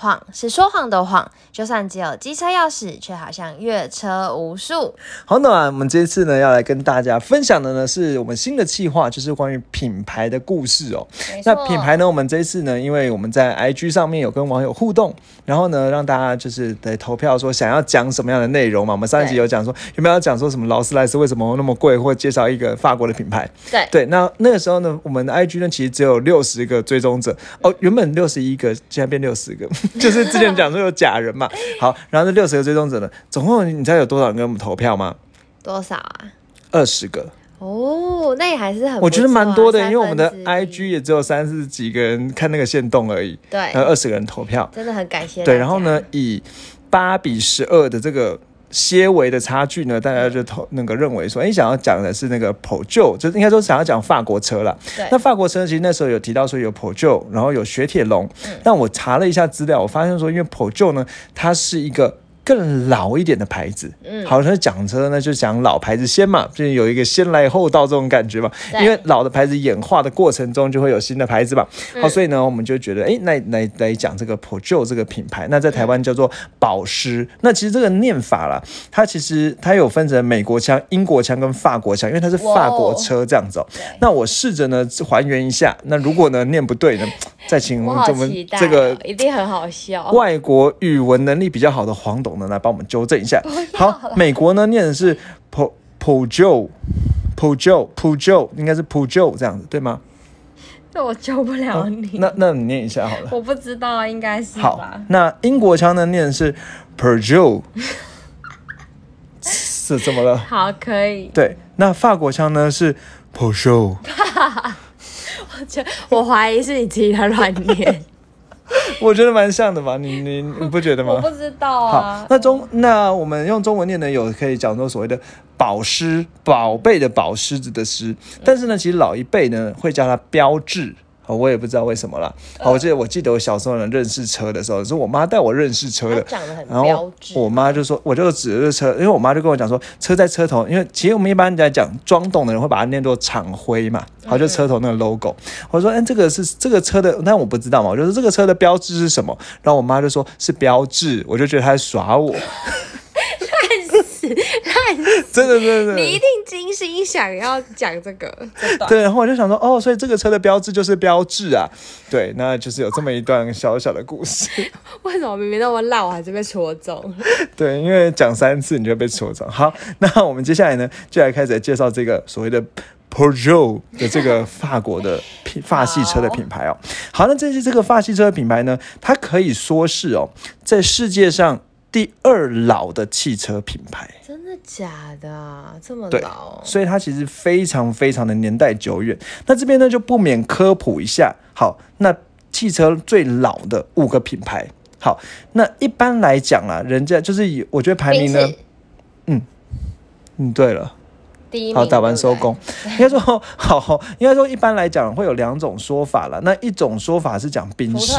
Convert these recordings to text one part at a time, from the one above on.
谎是说谎的谎，就算只有机车钥匙，却好像越车无数。好，那我们这次呢，要来跟大家分享的呢，是我们新的计划，就是关于品牌的故事哦。那品牌呢，我们这一次呢，因为我们在 IG 上面有跟网友互动，然后呢，让大家就是得投票说想要讲什么样的内容嘛。我们上一集有讲说有没有要讲说什么劳斯莱斯为什么那么贵，或介绍一个法国的品牌。对对，那那个时候呢，我们的 IG 呢，其实只有六十个追踪者哦，原本六十一个，现在变六十个。就是之前讲说有假人嘛，好，然后这六十个追踪者呢，总共你知道有多少人给我们投票吗？多少啊？二十个。哦，那也还是很，我觉得蛮多的，因为我们的 I IG 也只有三十几个人看那个线动而已，对，还有二十个人投票，真的很感谢。对，然后呢，以八比十二的这个。些微的差距呢，大家就投那个认为说，哎，想要讲的是那个 p o j o 就应该说想要讲法国车了。那法国车其实那时候有提到说有 p o j o 然后有雪铁龙。但我查了一下资料，我发现说，因为 p o j o 呢，它是一个。更老一点的牌子，嗯，好像讲车呢，就讲老牌子先嘛，就有一个先来后到这种感觉嘛。因为老的牌子演化的过程中，就会有新的牌子嘛。好，所以呢，我们就觉得，哎，那来来讲这个 p o j o 这个品牌，那在台湾叫做保时。那其实这个念法啦，它其实它有分成美国腔、英国腔跟法国腔，因为它是法国车这样子。那我试着呢还原一下，那如果呢念不对呢，再请我们这个一定很好笑，外国语文能力比较好的黄董。来帮我们纠正一下。好，美国呢念的是 po pojo pojo pojo，应该是 pojo 这样子，对吗？那我救不了你。那那你念一下好了。我不知道啊，应该是好。那英国腔呢念的是 perjo，是怎么了？好，可以。对，那法国腔呢是 pojo。我觉我怀疑是你自己在乱念。我觉得蛮像的吧，你你你不觉得吗？我不知道啊。好，那中那我们用中文念呢，有可以讲说所谓的宝狮，宝贝的宝狮子的狮，但是呢，其实老一辈呢会叫它标志。我也不知道为什么啦。好，我记得我记得我小时候能认识车的时候，是我妈带我认识车的。然后我妈就说，我就指着车，因为我妈就跟我讲说，车在车头，因为其实我们一般在讲装懂的人会把它念作厂徽嘛，好，就车头那个 logo。我说，哎，这个是这个车的，但我不知道嘛，我就说这个车的标志是什么？然后我妈就说是标志，我就觉得她在耍我。真的真的，你一定精心想要讲这个，对。然后我就想说，哦，所以这个车的标志就是标志啊，对，那就是有这么一段小小的故事。为什么明明那么烂，我还是被戳中？对，因为讲三次你就被戳中。好，那我们接下来呢，就来开始介绍这个所谓的 p e j o 的这个法国的品法系车的品牌哦。好，那这些这个法系车的品牌呢，它可以说是哦，在世界上。第二老的汽车品牌，真的假的？这么老？所以它其实非常非常的年代久远。那这边呢就不免科普一下。好，那汽车最老的五个品牌。好，那一般来讲啊，人家就是以我觉得排名呢，嗯嗯，对了。好，打完收工。应该说，好，应该说，一般来讲会有两种说法了。那一种说法是讲宾士，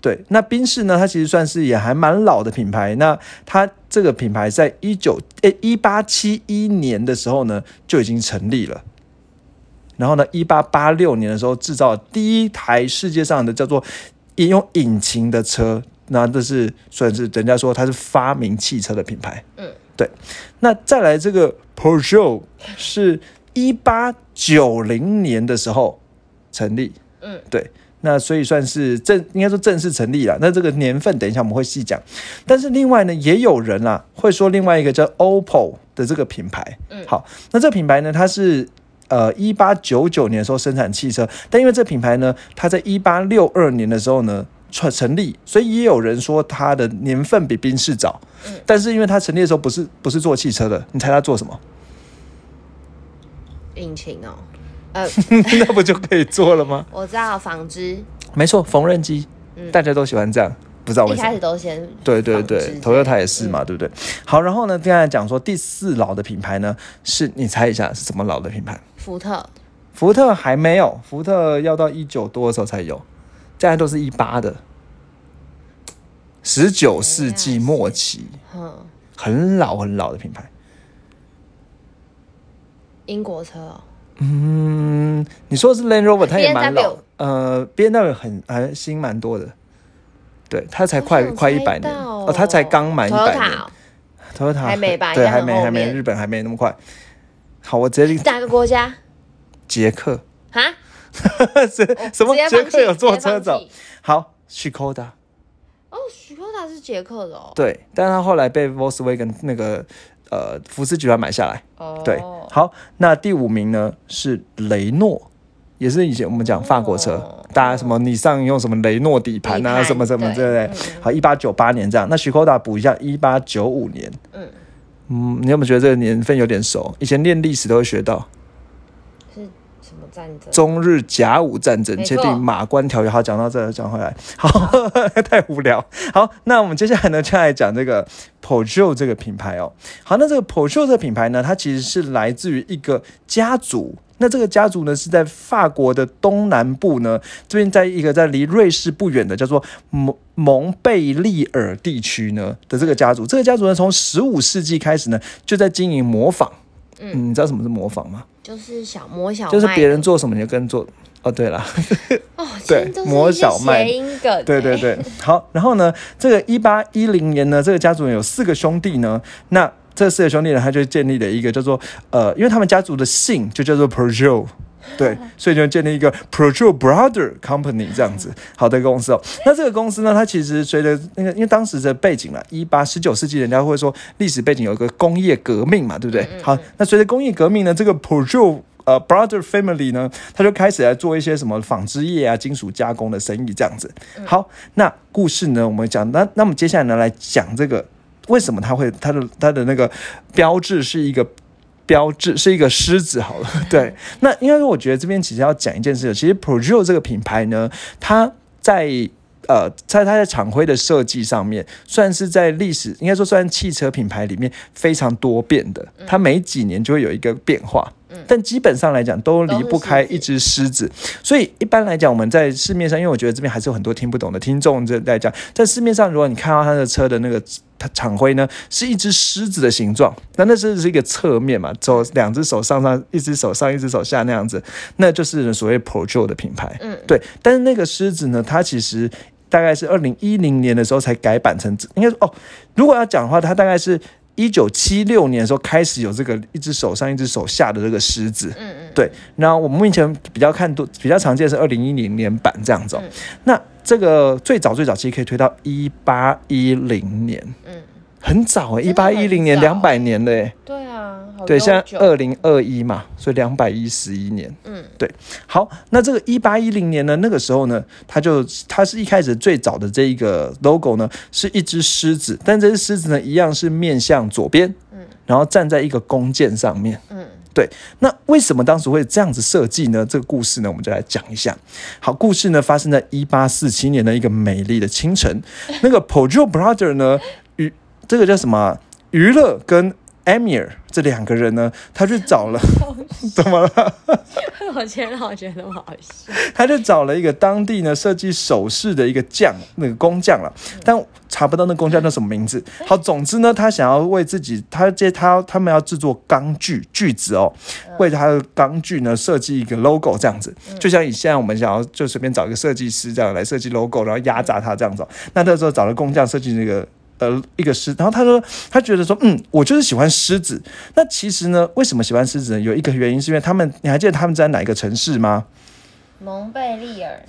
对。那宾士呢，它其实算是也还蛮老的品牌。那它这个品牌在一九诶一八七一年的时候呢就已经成立了。然后呢，一八八六年的时候制造第一台世界上的叫做引用引擎的车。那这是算是人家说它是发明汽车的品牌。嗯。对，那再来这个 Porsche 是一八九零年的时候成立，嗯，对，那所以算是正应该说正式成立了。那这个年份等一下我们会细讲。但是另外呢，也有人啊会说另外一个叫 OPPO 的这个品牌，嗯，好，那这个品牌呢，它是呃一八九九年的时候生产汽车，但因为这品牌呢，它在一八六二年的时候呢。成成立，所以也有人说它的年份比宾士早，嗯，但是因为它成立的时候不是不是做汽车的，你猜它做什么？引擎哦，呃，那不就可以做了吗？我知道纺织，没错，缝纫机，大家都喜欢这样，不知道为什么一开始都先对对对，头优它也是嘛，对不对？好，然后呢，刚才讲说第四老的品牌呢，是你猜一下是什么老的品牌？福特，福特还没有，福特要到一九多的时候才有。现在都是一八的，十九世纪末期，嗯，很老很老的品牌。英国车哦，嗯，你说的是 Land Rover，它也蛮老。呃，B N W 很还新蛮多的，对，它才快快一百年哦，它才刚满一百年哦。，Toyota 还没吧对，还没还没，日本还没那么快。好，我直接哪个国家？捷克，哈？是什么？捷克有坐车走？好，Skoda，哦，许科达是捷克的哦。对，但是它后来被 Volkswagen 那个呃福斯集团买下来。哦，对，好，那第五名呢是雷诺，也是以前我们讲法国车，哦大家什么你上用什么雷诺底盘啊，什么什么对之类的。嗯好，一八九八年这样，那许科达补一下，一八九五年。嗯嗯，你有没有觉得这个年份有点熟？以前练历史都会学到战争？中日甲午战争签订马关条约。好，讲到这，讲回来，好，太无聊。好，那我们接下来呢，就来讲这个 Peugeot 这个品牌哦。好，那这个 Peugeot 这个品牌呢，它其实是来自于一个家族。那这个家族呢，是在法国的东南部呢，这边在一个在离瑞士不远的叫做蒙蒙贝利尔地区呢的这个家族。这个家族呢，从十五世纪开始呢，就在经营模仿。嗯，你知道什么是模仿吗？就是小摸小麦，就是别人做什么你就跟做。哦，对了，哦，对摸小麦。谐音梗，对对对，好，然后呢，这个一八一零年呢，这个家族有四个兄弟呢，那这四个兄弟呢，他就建立了一个叫做呃，因为他们家族的姓就叫做 Peugeot。对，所以就建立一个 Peugeot Brother Company 这样子，好的公司哦。那这个公司呢，它其实随着那个，因为当时的背景啦，一八十九世纪，人家会说历史背景有一个工业革命嘛，对不对？好，那随着工业革命呢，这个 Peugeot 呃 Brother Family 呢，他就开始来做一些什么纺织业啊、金属加工的生意这样子。好，那故事呢，我们讲，那那么接下来呢，来讲这个为什么它会它的它的那个标志是一个。标志是一个狮子，好了，对。那应该说，我觉得这边其实要讲一件事情，其实 Projo 这个品牌呢，它在呃，在它的厂徽的设计上面，算是在历史应该说算汽车品牌里面非常多变的，它每几年就会有一个变化。但基本上来讲，都离不开一只狮子，所以一般来讲，我们在市面上，因为我觉得这边还是有很多听不懂的听众这在讲，在市面上，如果你看到他的车的那个它厂徽呢，是一只狮子的形状，那那是是一个侧面嘛，走两只手上上，一只手上，一只手下那样子，那就是所谓 Peugeot 的品牌。嗯，对。但是那个狮子呢，它其实大概是二零一零年的时候才改版成，应该说哦，如果要讲的话，它大概是。一九七六年的时候开始有这个一只手上一只手下的这个狮子，嗯嗯，对。然后我们目前比较看多比较常见的是二零一零年版这样子、那这个最早最早其实可以推到一八一零年，嗯，很早哎、欸，一八一零年两百年了哎、对啊，好对，现在二零二一嘛，所以两百一十一年。嗯对好，那这个一八一零年呢，那个时候呢，它就它是一开始最早的这一个 logo 呢，是一只狮子，但这只狮子呢，一样是面向左边，嗯然后站在一个弓箭上面。嗯对那为什么当时会这样子设计呢？这个故事呢，我们就来讲一下。好，故事呢发生在一八四七年的一个美丽的清晨，那个 Peugeot Brother 呢，娱这个叫什么啊？娱乐跟 Amir 这两个人呢，他去找了，怎么了？我觉得我觉得好笑，他就找了一个当地呢设计首饰的一个匠，那个工匠了，但查不到那工匠叫什么名字。好，总之呢，他想要为自己，他接他他们要制作钢锯锯子哦，为他的钢锯呢设计一个 logo 这样子，就像以现在我们想要就随便找一个设计师这样来设计 logo，然后压榨他这样子哦。那那时候找了工匠设计那个。呃，一个狮，然后他说，他觉得说，嗯，我就是喜欢狮子。那其实呢，为什么喜欢狮子呢？有一个原因是因为他们，你还记得他们在哪一个城市吗？蒙贝利尔，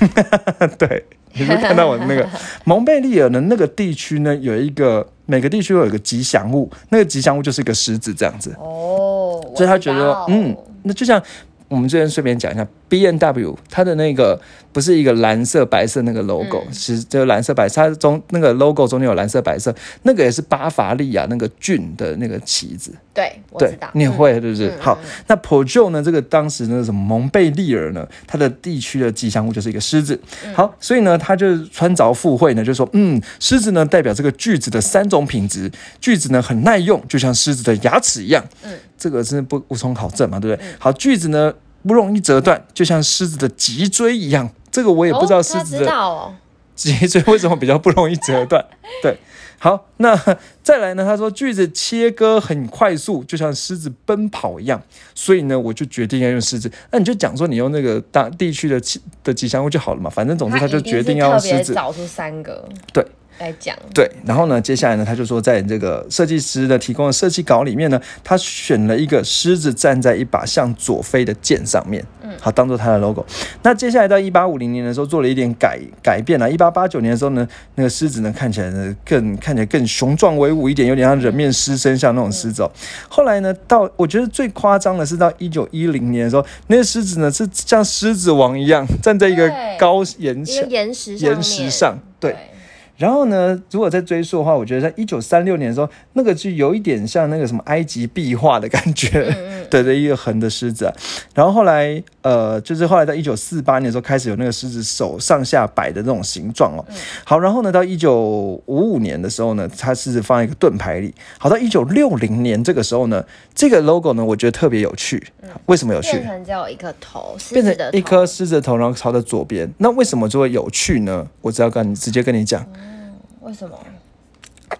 对，你是看到我的那个 蒙贝利尔的那个地区呢，有一个每个地区会有一个吉祥物，那个吉祥物就是一个狮子这样子，哦，所以他觉得嗯，那就像我们这边顺便讲一下，B N W 它的那个不是一个蓝色白色那个 logo，、嗯其实就是蓝色白色，它中那个 logo 中间有蓝色白色，那个也是巴伐利亚那个郡的那个旗子。对，我对知道，，你也会对不对？嗯好，那 Peugeot 呢？这个当时呢，什么蒙贝利尔呢？它的地区的吉祥物就是一个狮子。嗯好，所以呢，他就穿凿附会呢，就说，嗯，狮子呢代表这个锯子的三种品质，锯子呢很耐用，就像狮子的牙齿一样。嗯，这个是不无从考证嘛，对不对？好，锯子呢不容易折断，就像狮子的脊椎一样。这个我也不知道狮子的，脊椎为什么比较不容易折断？对，好，那再来呢？他说锯子切割很快速，就像狮子奔跑一样，所以呢，我就决定要用狮子。那你就讲说你用那个大地区的的吉祥物就好了嘛，反正总之他就决定要用狮子。找出三个。对。来讲对，然后呢，接下来呢，他就说，在这个设计师的提供的设计稿里面呢，他选了一个狮子站在一把向左飞的剑上面，嗯，好，当做他的 logo。那接下来到一八五零年的时候，做了一点改改变了。一八八九年的时候呢，那个狮子呢，看起来呢更看起来更雄壮威武一点，有点像人面狮身像那种狮子。哦后来呢，到我觉得最夸张的是到一九一零年的时候，那个狮子呢是像狮子王一样站在一个高岩岩石岩石上，对。然后呢，如果再追溯的话，我觉得在一九三六年的时候，那个就有一点像那个什么埃及壁画的感觉，对对一个横的狮子。然后后来，呃，就是后来到一九四八年的时候，开始有那个狮子手上下摆的那种形状哦。好，然后呢，到一九五五年的时候呢，它是放在一个盾牌里。好，到一九六零年这个时候呢，这个 logo 呢，我觉得特别有趣。为什么有趣？变成只有一个头，变成一颗狮子头，然后朝着左边。那为什么就会有趣呢？我只要跟你直接跟你讲。为什么？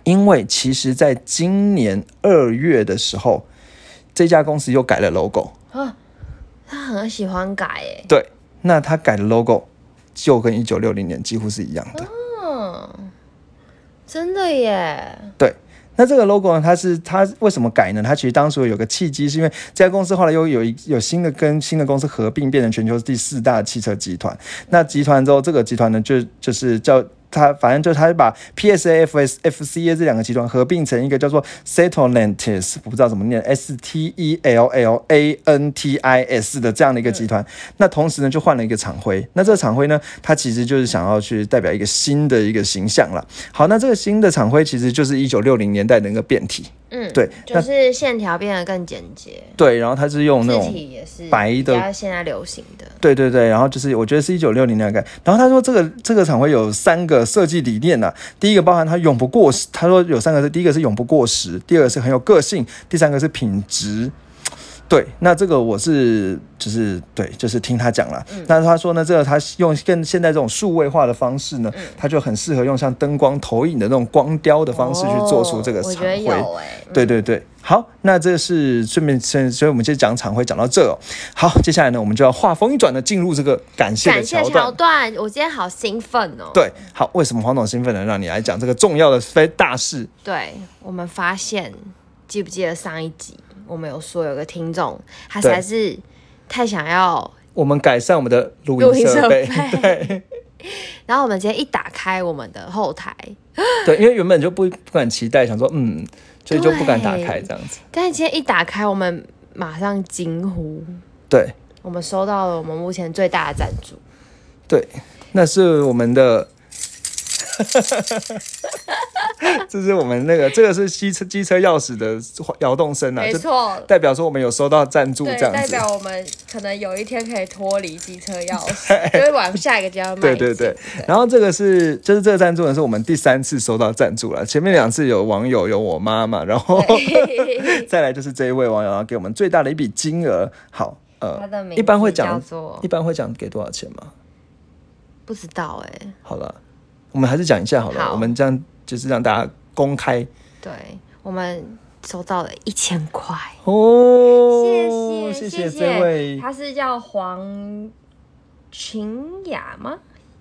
因为其实，在今年二月的时候，这家公司又改了 logo 啊。他很喜欢改诶。对，那他改的 logo 就跟一九六零年几乎是一样的。嗯，真的耶。对，那这个 logo 呢？它是它为什么改呢？它其实当初有个契机，是因为这家公司后来又有一有新的跟新的公司合并，变成全球第四大汽车集团。那集团之后，这个集团呢，就就是叫。他反正就是，他把 P S A F S F C A 这两个集团合并成一个叫做 Stellantis，我不知道怎么念 S T E L L A N T I S 的这样的一个集团。那同时呢，就换了一个厂徽。那这个厂徽呢，它其实就是想要去代表一个新的一个形象了。好，那这个新的厂徽其实就是一九六零年代的一个变体。嗯，对，就是线条变得更简洁。对，然后它是用那种白的，现在流行的。对对对，然后就是我觉得是一九六零年代。然后他说这个这个厂会有三个设计理念呢，第一个包含它永不过时，他说有三个是，第一个是永不过时，第二个是很有个性，第三个是品质。对，那这个我是就是对，就是听他讲了。那他说呢，这个他用更现在这种数位化的方式呢，他就很适合用像灯光投影的那种光雕的方式去做出这个厂徽。对对对，好，那这是顺便先，所以我们就讲厂徽讲到这。好，接下来呢，我们就要画风一转的进入这个感谢的桥段。我今天好兴奋哦。对，好，为什么黄总兴奋呢？让你来讲这个重要的非大事。对我们发现，记不记得上一集？我们有说有个听众，他才是太想要我们改善我们的录音设备，对。然后我们今天一打开我们的后台，对，因为原本就不不敢期待，想说嗯，所以就不敢打开这样子。但是今天一打开，我们马上惊呼，对，我们收到了我们目前最大的赞助，对，那是我们的。这是我们那个，这个是机车机车钥匙的摇动声啊，没错，代表说我们有收到赞助，这样代表我们可能有一天可以脱离机车钥匙，就会往下一个家迈对对对，然后这个是，就是这个赞助呢，是我们第三次收到赞助了，前面两次有网友有我妈妈，然后 再来就是这一位网友要给我们最大的一笔金额，好，呃，一般会讲，一般会讲给多少钱吗？不知道哎，好了。我们还是讲一下好了，我们这样就是让大家公开。对，我们收到了一千块。哦，谢谢谢谢这位，他是叫黄群雅吗？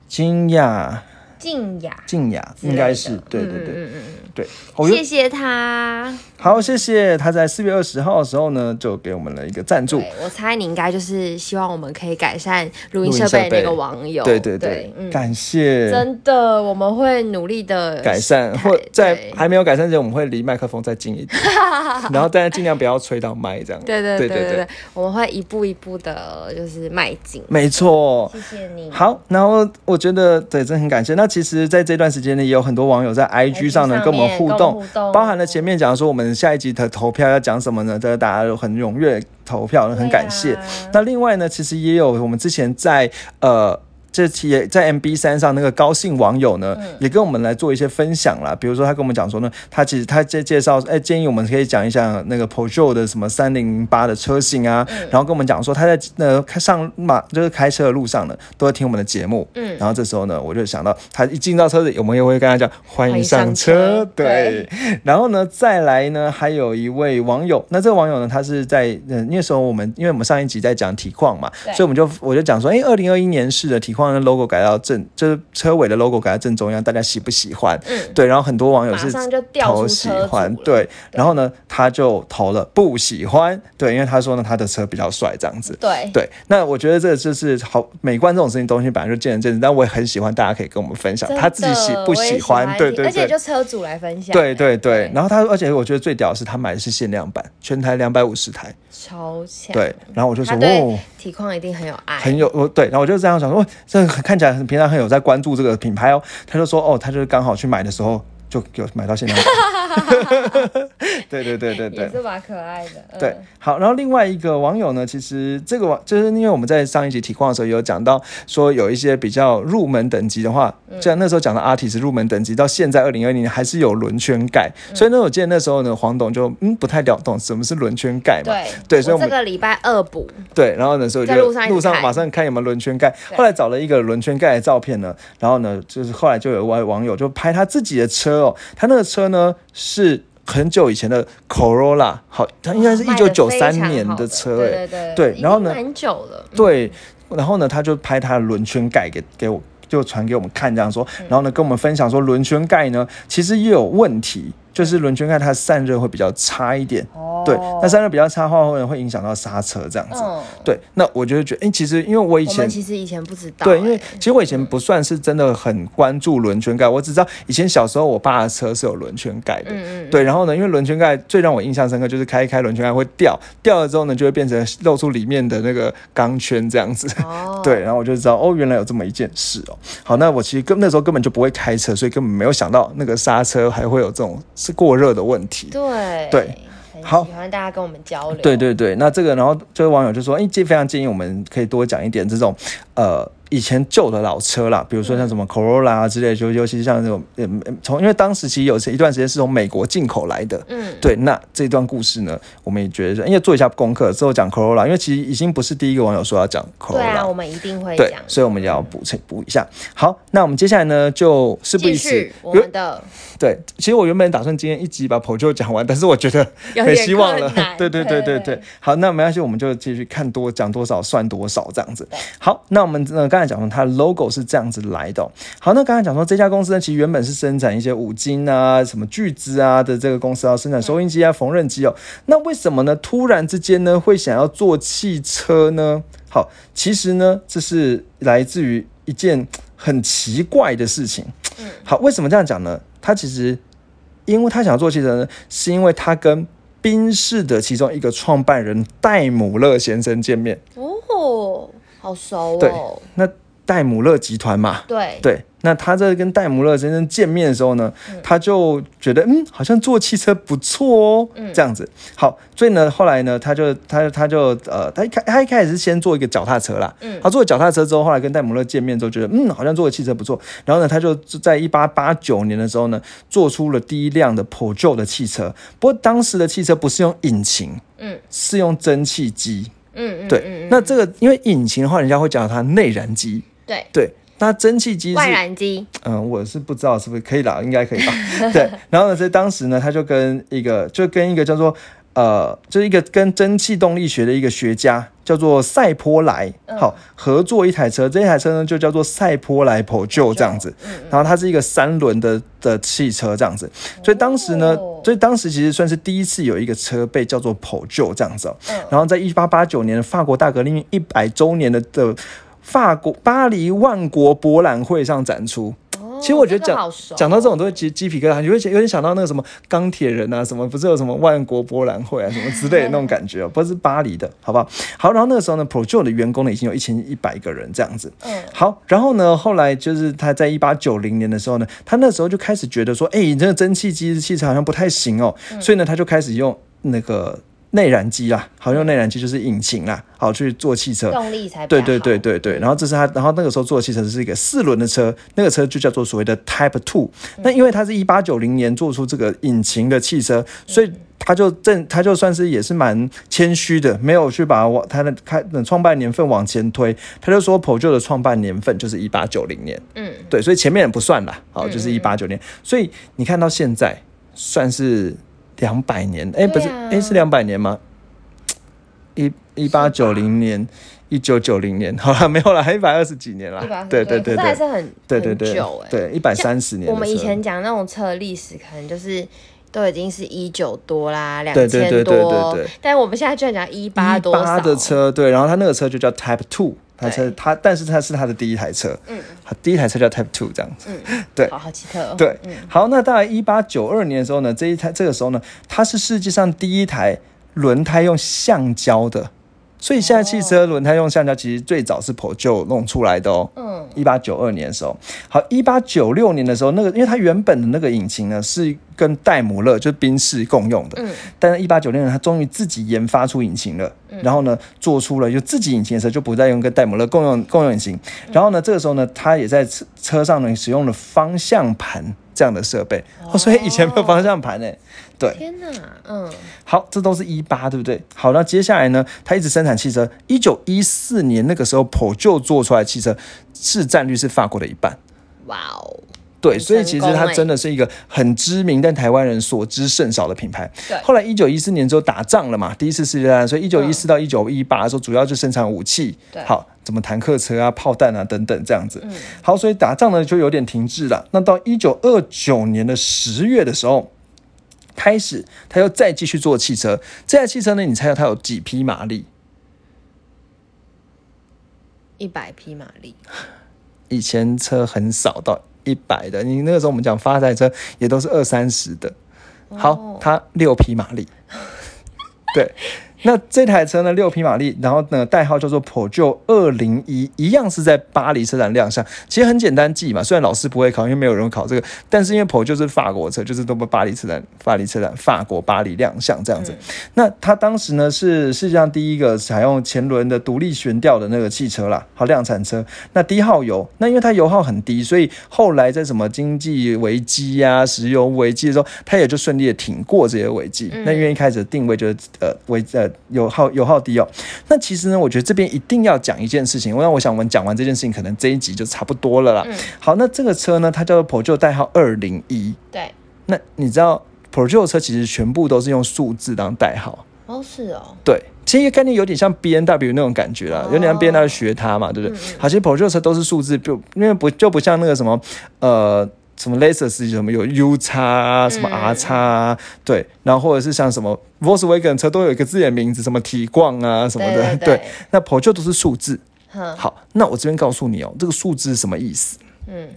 金雅。静雅，静雅应该是对对对，嗯嗯嗯对，谢谢他，好谢谢他在四月二十号的时候呢，就给我们了一个赞助。我猜你应该就是希望我们可以改善录音设备那个网友，对对对，感谢，真的我们会努力的改善，或在还没有改善之前，我们会离麦克风再近一点，然后但是尽量不要吹到麦这样。对对对对对，我们会一步一步的，就是迈进。没错，谢谢你。好，然后我觉得对，真的很感谢。那其实，在这段时间呢，也有很多网友在 IG 上呢跟我们互动，包含了前面讲说我们下一集的投票要讲什么呢？这个大家都很踊跃投票，很感谢。那另外呢，其实也有我们之前在呃。这期也在 MB 三上那个高兴网友呢，也跟我们来做一些分享啦。比如说他跟我们讲说呢，他其实他介介绍，哎，建议我们可以讲一下那个 Peugeot 的什么三零八的车型啊，然后跟我们讲说他在呃开上马就是开车的路上呢，都会听我们的节目。嗯，然后这时候呢，我就想到他一进到车子，我们也会跟他讲欢迎上车。对，然后呢，再来呢，还有一位网友，那这个网友呢，他是在嗯那时候我们因为我们上一集在讲体况嘛，所以我们就我就讲说，哎，二零二一年式的体况的 logo 改到正，就是车尾的 logo 改到正中央，大家喜不喜欢？嗯，对，然后很多网友是投喜欢，对，然后呢，他就投了不喜欢，对，因为他说呢，他的车比较帅，这样子，对。对，那我觉得这就是好美观这种事情东西本来就见仁见智，但我也很喜欢，大家可以跟我们分享他自己喜不喜欢，对对对，而且就车主来分享，对对对，然后他而且我觉得最屌的是他买的是限量版，全台两百五十台。超强，对，然后我就说，哦，体况一定很有爱，很有，我对，然后我就这样想说，这看起来很平常，很有在关注这个品牌哦。他就说，哦，他就是刚好去买的时候。就有买到限量版，对对对对对，也是蛮可爱的。对，好，然后另外一个网友呢，其实这个网就是因为我们在上一集体况的时候有讲到，说有一些比较入门等级的话，像那时候讲的阿提是入门等级，到现在二零二零年还是有轮圈盖，所以呢，我记得那时候呢，黄董就嗯不太了懂什么是轮圈盖嘛，对对，所以我们这个礼拜二补，对，然后那时候就路上马上看有没有轮圈盖，后来找了一个轮圈盖的照片呢，然后呢，就是后来就有位网友就拍他自己的车。哦，他那个车呢是很久以前的 Corolla，好，它应该是一九九三年的车，哎，对对对，然后呢，很久了，对，然后呢，他就拍他的轮圈盖给给我，就传给我们看，这样说，然后呢，跟我们分享说轮圈盖呢其实也有问题。就是轮圈盖它散热会比较差一点，对，那散热比较差的话，会会影响到刹车这样子。对，那我就觉得，哎，其实因为我以前其实以前不知道，对，因为其实我以前不算是真的很关注轮圈盖，我只知道以前小时候我爸的车是有轮圈盖的，嗯嗯，对，然后呢，因为轮圈盖最让我印象深刻就是开一开轮圈盖会掉，掉了之后呢就会变成露出里面的那个钢圈这样子，哦，对，然后我就知道哦，原来有这么一件事哦。好，那我其实根那时候根本就不会开车，所以根本没有想到那个刹车还会有这种。是过热的问题，对对，好，喜欢大家跟我们交流，对对对，那这个，然后这位网友就说，哎，这非常建议我们可以多讲一点这种，呃。以前旧的老车啦，比如说像什么 Corolla 啊之类，就尤其像这种，嗯，从因为当时其实有一段时间是从美国进口来的，嗯，对，那这段故事呢，我们也觉得，因为做一下功课之后讲 Corolla，因为其实已经不是第一个网友说要讲 Corolla，对啊，我们一定会讲，所以我们也要补充补一下。好，那我们接下来呢，就事不宜迟，我们的。对，其实我原本打算今天一集把 p o j o 讲完，但是我觉得 没希望了，对对对对对。好，那没关系，我们就继续看多讲多少算多少这样子。好，那我们呃刚才讲说它 logo。是这样子来的。好，那刚才讲说这家公司呢，其实原本是生产一些五金啊、什么锯子啊的这个公司，要生产收音机啊、缝纫机哦。那为什么呢？突然之间呢，会想要做汽车呢？好，其实呢，这是来自于一件很奇怪的事情。嗯，好，为什么这样讲呢？他其实，因为他想要做汽车呢，是因为他跟宾士的其中一个创办人戴姆勒先生见面。哦，好熟哦。对，那。戴姆勒集团嘛，对对，那他在跟戴姆勒先生见面的时候呢，他就觉得嗯，好像做汽车不错哦，这样子。好，所以呢，后来呢，他就他他就呃，他一开他一开始是先做一个脚踏车啦，嗯，他做了脚踏车之后，后来跟戴姆勒见面之后，觉得嗯，好像做的汽车不错。然后呢，他就在一八八九年的时候呢，做出了第一辆的破旧的汽车。不过当时的汽车不是用引擎，嗯，是用蒸汽机，嗯嗯，对。那这个因为引擎的话，人家会讲它内燃机。对对，那蒸汽机、外燃机，嗯，我是不知道是不是可以啦，应该可以吧？对，然后呢，在当时呢，他就跟一个，就跟一个叫做呃，就是一个跟蒸汽动力学的一个学家，叫做赛坡莱，好合作一台车，这一台车呢就叫做赛坡莱普旧这样子，然后它是一个三轮的的汽车这样子，所以当时呢，所以当时其实算是第一次有一个车被叫做普旧这样子，然后在一八八九年法国大革命一百周年的的。法国巴黎万国博览会上展出，其实我觉得讲讲到这种都会鸡鸡皮疙瘩，你会有点想到那个什么钢铁人啊，什么不是有什么万国博览会啊，什么之类的 那种感觉哦，不是巴黎的，好不好？好，然后那个时候呢，Pro 的员工呢已经有一千一百个人这样子。嗯，好，然后呢，后来就是他在一八九零年的时候呢，他那时候就开始觉得说，哎，这个蒸汽机的汽车好像不太行哦，所以呢，他就开始用那个。内燃机啦，好用内燃机就是引擎啦，好去做汽车。动力才比对对对对对，然后这是他，然后那个时候做的汽车是一个四轮的车，那个车就叫做所谓的 Type Two。那因为它是一八九零年做出这个引擎的汽车，所以他就正他就算是也是蛮谦虚的，没有去把往他的开创办年份往前推，他就说 Peugeot 的创办年份就是一八九零年，嗯，对，所以前面也不算啦，好，就是一八九年，所以你看到现在算是两百年，哎、不是，哎、是两百年吗？一一八九零年，一九九零年，好了，没有了，一百二十几年了120，对对对还是很对对对很久哎、对，一百三十年。我们以前讲那种车的历史，可能就是都已经是一九多啦，两对对对千多，对。对对但我们现在居然讲一八多少。的车，对，然后他那个车就叫 Type Two，他车对。他，但是他是他的第一台车，嗯。他第一台车叫 Type Two 这样子，嗯。对。好好奇特哦。对，好，那大概一八九二年的时候呢，这一台这个时候呢，它是世界上第一台轮胎用橡胶的，所以现在汽车轮胎用橡胶其实最早是 Peugeot 弄出来的哦。嗯，一八九二年的时候，好，一八九六年的时候，那个因为它原本的那个引擎呢是跟戴姆勒就是宾士共用的，嗯。但是一八九六年它终于自己研发出引擎了，然后呢做出了就自己引擎的时候就不再用跟戴姆勒共用共用引擎，然后呢这个时候呢它也在车车上呢使用了方向盘这样的设备，哦，所以以前没有方向盘呢。对，天哪，嗯，好，这都是一八，对不对？好，那接下来呢，它一直生产汽车。一九一四年那个时候，Peugeot 做出来的汽车市占率是法国的一半。哇哦，对，所以其实它真的是一个很知名但台湾人所知甚少的品牌。对后来一九一四年之后打仗了嘛，第一次世界大战，所以一九一四到一九一八的时候，主要就生产武器，对好，怎么坦克车啊、炮弹啊等等这样子。嗯好，所以打仗呢就有点停滞了。那到一九二九年的十月的时候。开始，他又再继续做汽车。这台汽车呢，你猜它有几匹马力？一百匹马力，以前车很少到一百的，你那个时候我们讲发财车也都是二三十的。好哦，它六匹马力。对，那这台车呢六匹马力，然后呢代号叫做 Peugeot 二零一，一样是在巴黎车展亮相。其实很简单记嘛，虽然老师不会考，因为没有人考这个，但是因为 Peugeot 是法国车，就是都巴黎车展、巴黎车展、法国巴黎亮相这样子。那它当时呢是世界上第一个采用前轮的独立悬吊的那个汽车啦，好量产车。那低耗油，那因为它油耗很低，所以后来在什么经济危机呀、石油危机的时候，它也就顺利的挺过这些危机。那因为一开始定位就是呃危呃油耗油耗低哦。那其实呢，我觉得这边一定要讲一件事情，那我想我们讲完这件事情，可能这一集就差不多了啦。好，那这个车呢，它叫做 Peugeot 代号二零一。对，那你知道 Peugeot 车其实全部都是用数字当代号。哦是哦，对，其实概念有点像 B N W 那种感觉啦，哦有点像 B N W 学它嘛，对不对？好，其实 Peugeot 车都是数字，就因为不就不像那个什么呃。什么 Lexus 什么有 U 叉啊，什么 R 叉啊，对，然后或者是像什么 Volkswagen 车都有一个自己的名字，什么体逛啊什么的，对对对。那 Peugeot 都是数字。好，那我这边告诉你哦，这个数字是什么意思？嗯，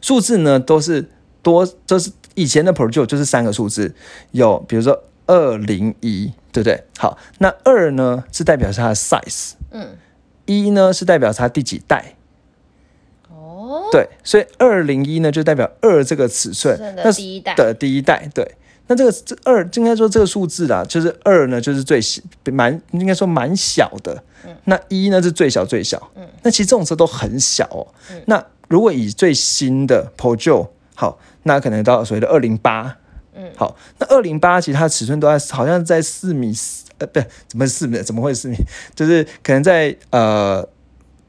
数字呢都是多，就是以前的 Peugeot 就是三个数字，有比如说二零一，对不对？好，那二呢是代表是它的 size，嗯，一呢是代表它第几代，哦，对，所以二零一呢就代表二这个尺寸的那第一代的第一代，对。那这个这二应该说这个数字啦，就是二呢就是最小，蛮应该说蛮小的。那一呢是最小最小。那其实这种车都很小哦。那如果以最新的 Peugeot 好，那可能到所谓的二零八。嗯，好，那二零八其实它的尺寸都在好像在四米四呃，不，怎么四米？怎么会四米？就是可能在呃。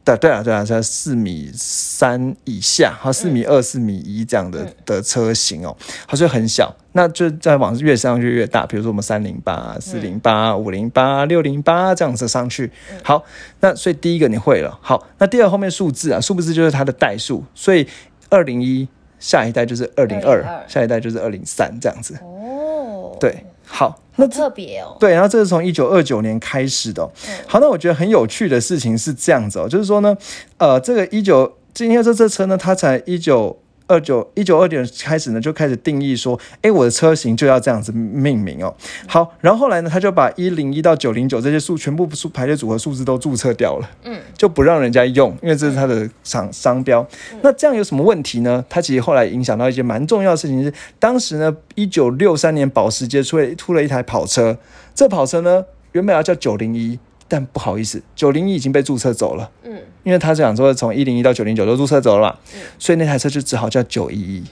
对对啊，对啊，在四米三以下，好四米二、四米一这样的的车型哦，它就很小，那就再往越上越越大，比如说我们三零八、四零八、五零八、六零八这样子上去。好，那所以第一个你会了，好，那第二后面数字啊，数字就是它的代数，所以二零一下一代就是二零二202，下一代就是二零三这样子。哦，对，好，那特别哦，对，然后这是从一九二九年开始的哦、好，那我觉得很有趣的事情是这样子哦，就是说呢，呃，这个一九，今天这这车呢，它才一九二九一九二点开始呢，就开始定义说，哎，我的车型就要这样子命名哦。好，然后后来呢，他就把一零一到九零九这些数全部数排列组合数字都注册掉了，嗯，就不让人家用，因为这是他的商商标。那这样有什么问题呢？他其实后来影响到一些蛮重要的事情是，当时呢，一九六三年保时捷出了出了一台跑车，这跑车呢原本要叫九零一。但不好意思，九零一已经被注册走了。嗯，因为他想说从一零一到九零九都注册走了嘛，所以那台车就只好叫九一一。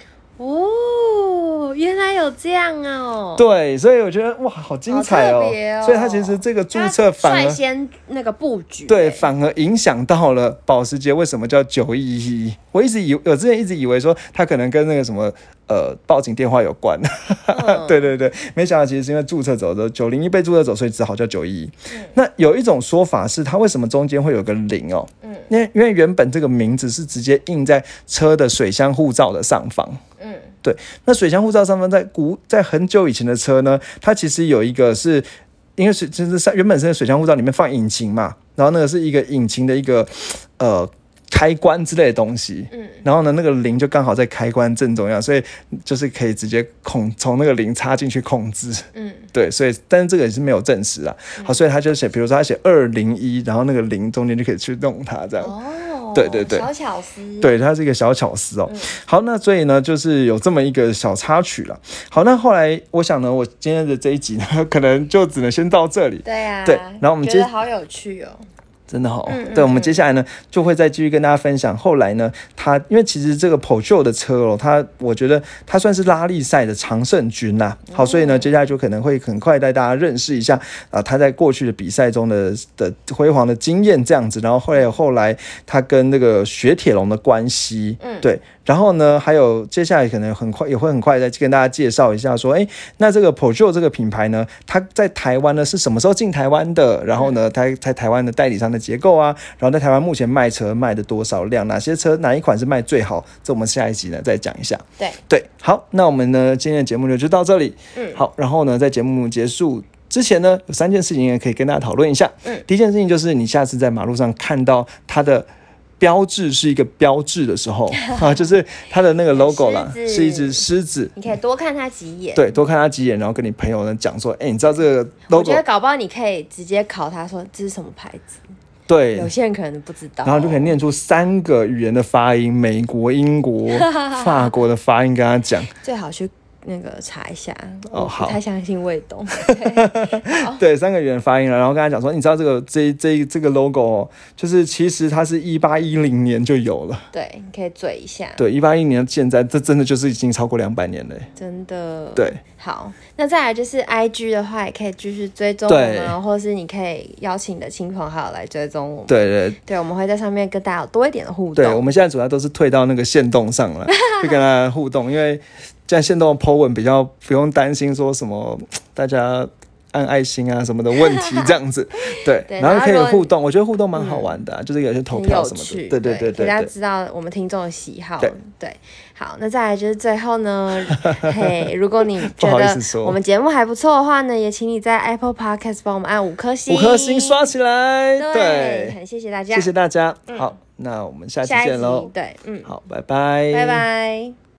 有这样哦。对，所以我觉得哇，好精彩哦。所以它其实这个注册反而率先那个布局，对，反而影响到了保时捷为什么叫九一一。我一直以我之前一直以为说它可能跟那个什么呃报警电话有关。对对对，没想到其实是因为注册走的九零一被注册走，所以只好叫九一一。那有一种说法是它为什么中间会有个零哦？嗯，因为因为原本这个名字是直接印在车的水箱护照的上方。嗯。对，那水箱护照上方在古在很久以前的车呢，它其实有一个是，因为是就是上原本是水箱护照里面放引擎嘛，然后那个是一个引擎的一个呃开关之类的东西，嗯，然后呢那个零就刚好在开关正中央，所以就是可以直接控从那个零插进去控制，嗯，对，所以但是这个也是没有证实啊，好，所以他就写，比如说他写二零一，然后那个零中间就可以去弄它这样。对对对，小巧思，对，它是一个小巧思哦。好，那所以呢，就是有这么一个小插曲了。好，那后来我想呢，我今天的这一集呢，可能就只能先到这里。对啊，对，然后我们觉得好有趣哦。真的好，对，我们接下来呢就会再继续跟大家分享。后来呢，他因为其实这个 Porsche 的车哦，它我觉得它算是拉力赛的常胜军呐。好，所以呢，接下来就可能会很快带大家认识一下啊，他在过去的比赛中的的辉煌的经验这样子。然后后来后来他跟那个雪铁龙的关系，嗯，对。然后呢，还有接下来可能很快也会很快再跟大家介绍一下，说，哎，那这个 p o r s c e 这个品牌呢，它在台湾呢是什么时候进台湾的？然后呢，它在台湾的代理商的结构啊，然后在台湾目前卖车卖的多少辆？哪些车哪一款是卖最好？这我们下一集呢再讲一下。对对，好，那我们呢今天的节目呢就到这里。嗯，好，然后呢在节目结束之前呢，有三件事情也可以跟大家讨论一下。嗯，第一件事情就是你下次在马路上看到它的。标志是一个标志的时候 啊，就是它的那个 logo 啦，是一只狮子。你可以多看它几眼，对，多看它几眼，然后跟你朋友呢讲说，哎，你知道这个 logo？我觉得搞不好你可以直接考他说这是什么牌子。对，有些人可能不知道，然后就可以念出三个语言的发音，美国、英国、法国的发音跟他讲。最好去。那个查一下哦，好，太相信魏东。对，三个语言发音了，然后跟他讲说，你知道这个这这这个 logo 哦，就是其实它是一八一零年就有了。对，你可以嘴一下。对，一八一零年现在，这真的就是已经超过两百年了。真的。对。好，那再来就是 I G 的话，也可以继续追踪我们，或者是你可以邀请你的亲朋好友来追踪我们。对对对，我们会在上面跟大家有多一点的互动。对，我们现在主要都是退到那个线动上了，去跟大家互动，因为。现在线动 po 文比较不用担心说什么 大家按爱心啊什么的问题这样子，对，然后可以互动，我觉得互动蛮好玩的，就是有些投票什么的，对对对对，大家知道我们听众的喜好，对，好，那再来就是最后呢，嘿，如果你觉得我们节目还不错的话呢，也请你在 Apple Podcast 帮我们按五颗星，五颗星刷起来，对，很谢谢大家，谢谢大家，好，那我们下期见喽，对，嗯，好，拜拜，拜拜。